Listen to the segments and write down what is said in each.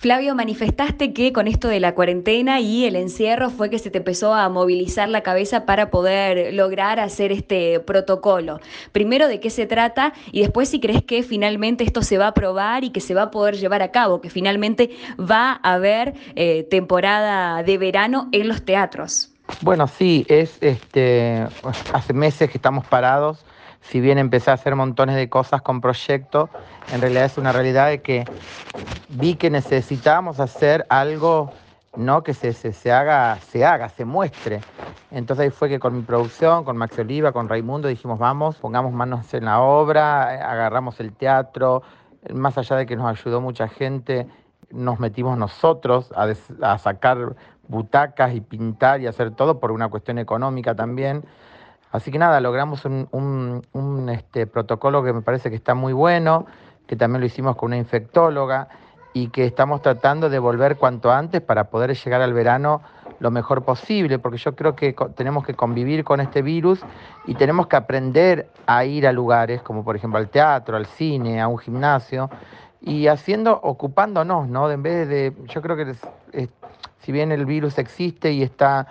Flavio, manifestaste que con esto de la cuarentena y el encierro fue que se te empezó a movilizar la cabeza para poder lograr hacer este protocolo. Primero, ¿de qué se trata? Y después, si crees que finalmente esto se va a aprobar y que se va a poder llevar a cabo, que finalmente va a haber eh, temporada de verano en los teatros. Bueno, sí, es este hace meses que estamos parados si bien empecé a hacer montones de cosas con proyectos, en realidad es una realidad de que vi que necesitábamos hacer algo no que se, se, haga, se haga, se muestre. Entonces ahí fue que con mi producción, con Max Oliva, con Raimundo, dijimos, vamos, pongamos manos en la obra, agarramos el teatro, más allá de que nos ayudó mucha gente, nos metimos nosotros a, a sacar butacas y pintar y hacer todo por una cuestión económica también. Así que nada, logramos un, este, protocolo que me parece que está muy bueno, que también lo hicimos con una infectóloga y que estamos tratando de volver cuanto antes para poder llegar al verano lo mejor posible, porque yo creo que tenemos que convivir con este virus y tenemos que aprender a ir a lugares como por ejemplo al teatro, al cine, a un gimnasio y haciendo, ocupándonos, ¿no? En vez de, yo creo que si bien el virus existe y está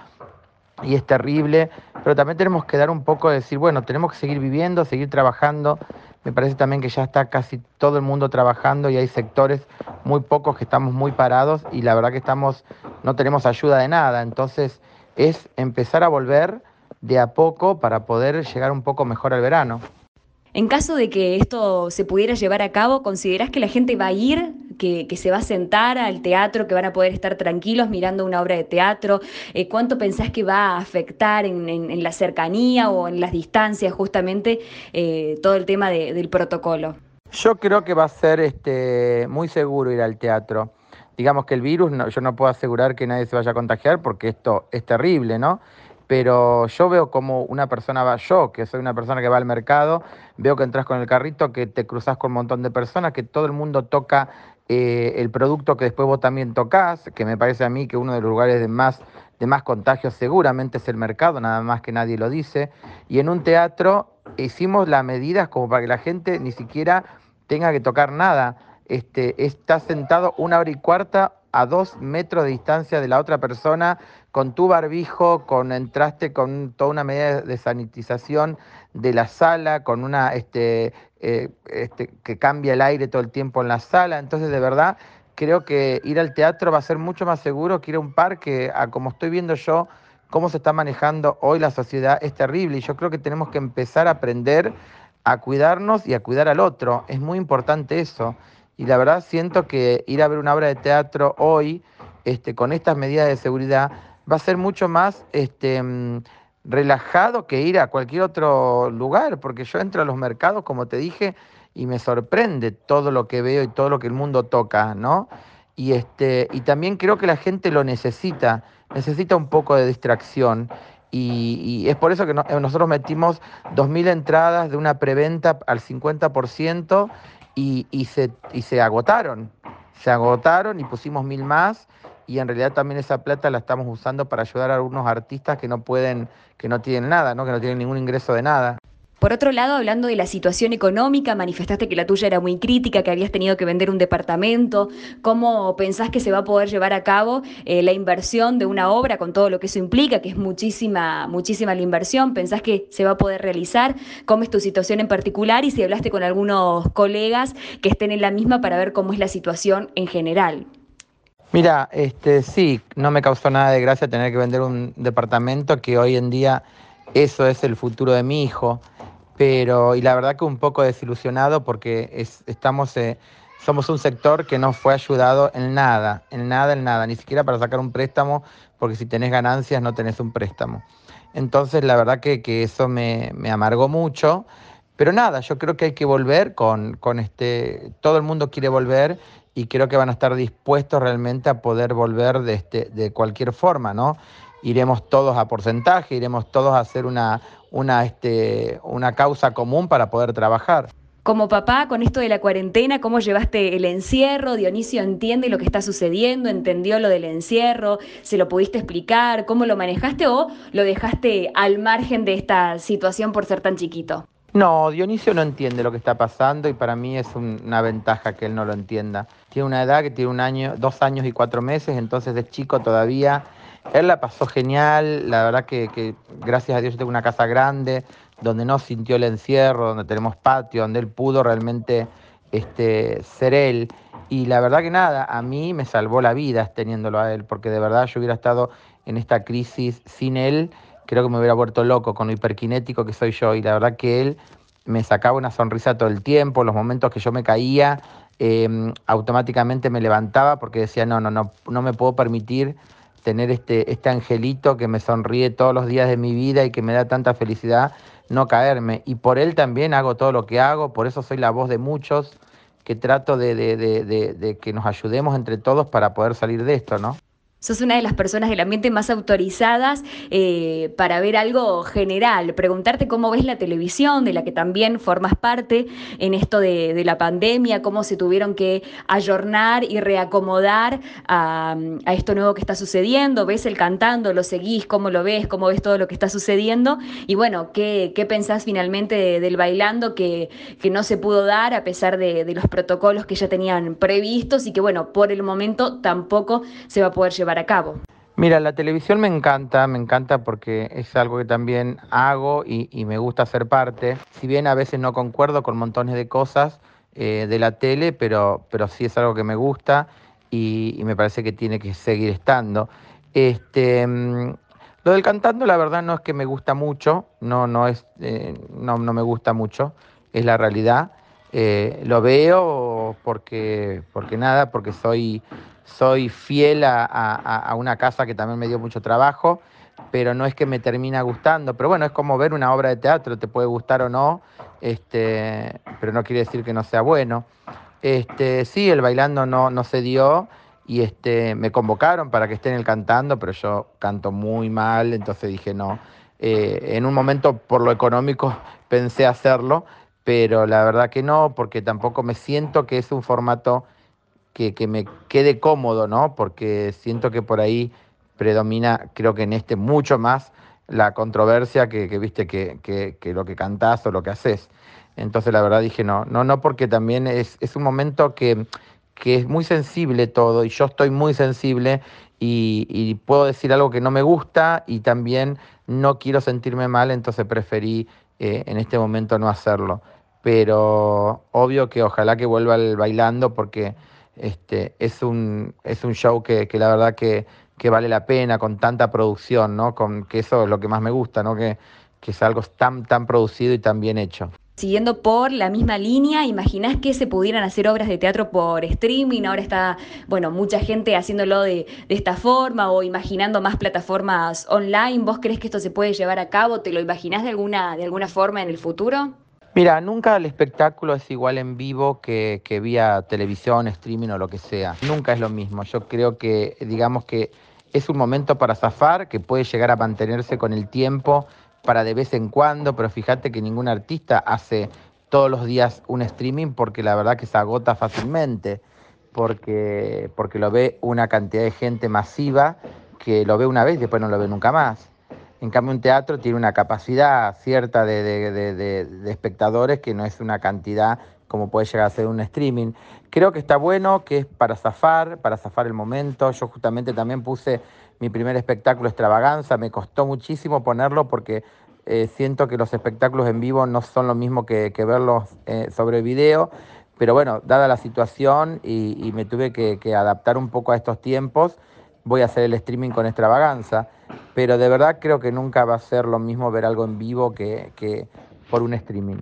y es terrible, pero también tenemos que dar un poco de decir, bueno, tenemos que seguir viviendo, seguir trabajando. Me parece también que ya está casi todo el mundo trabajando y hay sectores muy pocos que estamos muy parados y la verdad que estamos no tenemos ayuda de nada, entonces es empezar a volver de a poco para poder llegar un poco mejor al verano. En caso de que esto se pudiera llevar a cabo, ¿considerás que la gente va a ir, que, se va a sentar al teatro, que van a poder estar tranquilos mirando una obra de teatro? Eh, ¿Cuánto pensás que va a afectar en, la cercanía o en las distancias justamente eh, todo el tema del protocolo? Yo creo que va a ser este, muy seguro ir al teatro. Digamos que el virus, yo no puedo asegurar que nadie se vaya a contagiar porque esto es terrible, ¿no? pero yo veo como una persona va, yo que soy una persona que va al mercado, veo que entras con el carrito, que te cruzas con un montón de personas, que todo el mundo toca eh, el producto que después vos también tocas, que me parece a mí que uno de los lugares de más, de más contagios seguramente es el mercado, nada más que nadie lo dice. Y en un teatro hicimos las medidas como para que la gente ni siquiera tenga que tocar nada. Este, está sentado una hora y cuarta a dos metros de distancia de la otra persona, con tu barbijo, con entraste con toda una medida de sanitización de la sala, con una este, eh, este, que cambia el aire todo el tiempo en la sala. Entonces, de verdad, creo que ir al teatro va a ser mucho más seguro que ir a un parque, a como estoy viendo yo, cómo se está manejando hoy la sociedad, es terrible. Y yo creo que tenemos que empezar a aprender a cuidarnos y a cuidar al otro. Es muy importante eso. Y la verdad siento que ir a ver una obra de teatro hoy, este, con estas medidas de seguridad, va a ser mucho más este, mm, relajado que ir a cualquier otro lugar, porque yo entro a los mercados, como te dije, y me sorprende todo lo que veo y todo lo que el mundo toca, ¿no? Y, este, y también creo que la gente lo necesita, necesita un poco de distracción. Y, es por eso que nosotros metimos 2.000 entradas de una preventa al 50% y, se, y se agotaron. Se agotaron y pusimos mil más y en realidad también esa plata la estamos usando para ayudar a algunos artistas que no pueden, que no tienen nada, ¿no? que no tienen ningún ingreso de nada. Por otro lado, hablando de la situación económica, manifestaste que la tuya era muy crítica, que habías tenido que vender un departamento. ¿Cómo pensás que se va a poder llevar a cabo eh, la inversión de una obra con todo lo que eso implica, que es muchísima, muchísima la inversión? ¿Pensás que se va a poder realizar? ¿Cómo es tu situación en particular? Y si hablaste con algunos colegas que estén en la misma para ver cómo es la situación en general. Mira, este sí, no me causó nada de gracia tener que vender un departamento que hoy en día eso es el futuro de mi hijo pero y la verdad que un poco desilusionado porque estamos, eh, somos un sector que no fue ayudado en nada, en nada, en nada, ni siquiera para sacar un préstamo, porque si tenés ganancias no tenés un préstamo. Entonces la verdad que, eso me, amargó mucho, pero nada, yo creo que hay que volver con, con este, todo el mundo quiere volver y creo que van a estar dispuestos realmente a poder volver de, este, de cualquier forma, ¿no? Iremos todos a porcentaje, iremos todos a hacer una, una, este, una causa común para poder trabajar. Como papá, con esto de la cuarentena, ¿cómo llevaste el encierro? Dionisio entiende lo que está sucediendo, entendió lo del encierro, ¿se lo pudiste explicar? ¿Cómo lo manejaste o lo dejaste al margen de esta situación por ser tan chiquito? No, Dionisio no entiende lo que está pasando y para mí es una ventaja que él no lo entienda. Tiene una edad que tiene un año, dos años y cuatro meses, entonces es chico todavía. Él la pasó genial, la verdad que, gracias a Dios yo tengo una casa grande, donde no sintió el encierro, donde tenemos patio, donde él pudo realmente este, ser él. Y la verdad que nada, a mí me salvó la vida teniéndolo a él, porque de verdad yo hubiera estado en esta crisis sin él creo que me hubiera vuelto loco con lo hiperkinético que soy yo. Y la verdad que él me sacaba una sonrisa todo el tiempo, los momentos que yo me caía, em, automáticamente me levantaba porque decía, no, no, no, no me puedo permitir tener este, este angelito que me sonríe todos los días de mi vida y que me da tanta felicidad, no caerme. Y por él también hago todo lo que hago, por eso soy la voz de muchos que trato de, de, de, de que nos ayudemos entre todos para poder salir de esto, ¿no? Sos una de las personas del ambiente más autorizadas eh, para ver algo general, preguntarte cómo ves la televisión, de la que también formas parte en esto de, la pandemia, cómo se tuvieron que ayornar y reacomodar a, esto nuevo que está sucediendo, ves el cantando, lo seguís, cómo lo ves, cómo ves todo lo que está sucediendo y bueno, qué, qué pensás finalmente del bailando que, que, no se pudo dar a pesar de, de los protocolos que ya tenían previstos y que bueno, por el momento tampoco se va a poder llevar a cabo? Mira, la televisión me encanta, me encanta porque es algo que también hago y, me gusta ser parte. Si bien a veces no concuerdo con montones de cosas eh, de la tele, pero, pero sí es algo que me gusta y, me parece que tiene que seguir estando. Este, mm, lo del cantando, la verdad, no es que me gusta mucho, no, no, es, eh, no, no me gusta mucho, es la realidad. Eh, lo veo porque, porque nada, porque soy soy fiel a, una casa que también me dio mucho trabajo, pero no es que me termina gustando. Pero bueno, es como ver una obra de teatro, te puede gustar o no, este, pero no quiere decir que no sea bueno. Este, sí, el bailando no, no se dio y este, me convocaron para que esté en el cantando, pero yo canto muy mal, entonces dije no. Eh, en un momento, por lo económico, pensé hacerlo, pero la verdad que no, porque tampoco me siento que es un formato que, me quede cómodo, ¿no? Porque siento que por ahí predomina, creo que en este mucho más, la controversia que, viste que, lo que cantás o lo que haces. Entonces la verdad dije no, no, no, porque también es, un momento que, que, es muy sensible todo y yo estoy muy sensible y, puedo decir algo que no me gusta y también no quiero sentirme mal, entonces preferí eh, en este momento no hacerlo. Pero obvio que ojalá que vuelva el bailando porque este, es, un, es un show que, la verdad que, vale la pena, con tanta producción, ¿no? Con, que eso es lo que más me gusta, ¿no? Que, que es algo tan, tan producido y tan bien hecho. Siguiendo por la misma línea, ¿imaginás que se pudieran hacer obras de teatro por streaming? Ahora está, bueno, mucha gente haciéndolo de, de, esta forma o imaginando más plataformas online. ¿Vos crees que esto se puede llevar a cabo? ¿Te lo imaginás de alguna, de alguna forma en el futuro? Mira, nunca el espectáculo es igual en vivo que, vía televisión, streaming o lo que sea. Nunca es lo mismo. Yo creo que, digamos que es un momento para zafar, que puede llegar a mantenerse con el tiempo para de vez en cuando, pero fíjate que ningún artista hace todos los días un streaming porque la verdad que se agota fácilmente, porque, porque lo ve una cantidad de gente masiva que lo ve una vez y después no lo ve nunca más. En cambio, un teatro tiene una capacidad cierta de, espectadores que no es una cantidad como puede llegar a ser un streaming. Creo que está bueno, que es para zafar, para zafar el momento. Yo justamente también puse mi primer espectáculo extravaganza, me costó muchísimo ponerlo porque eh, siento que los espectáculos en vivo no son lo mismo que, verlos eh, sobre video, pero bueno, dada la situación y, me tuve que adaptar un poco a estos tiempos, voy a hacer el streaming con extravaganza pero de verdad creo que nunca va a ser lo mismo ver algo en vivo que, que por un streaming.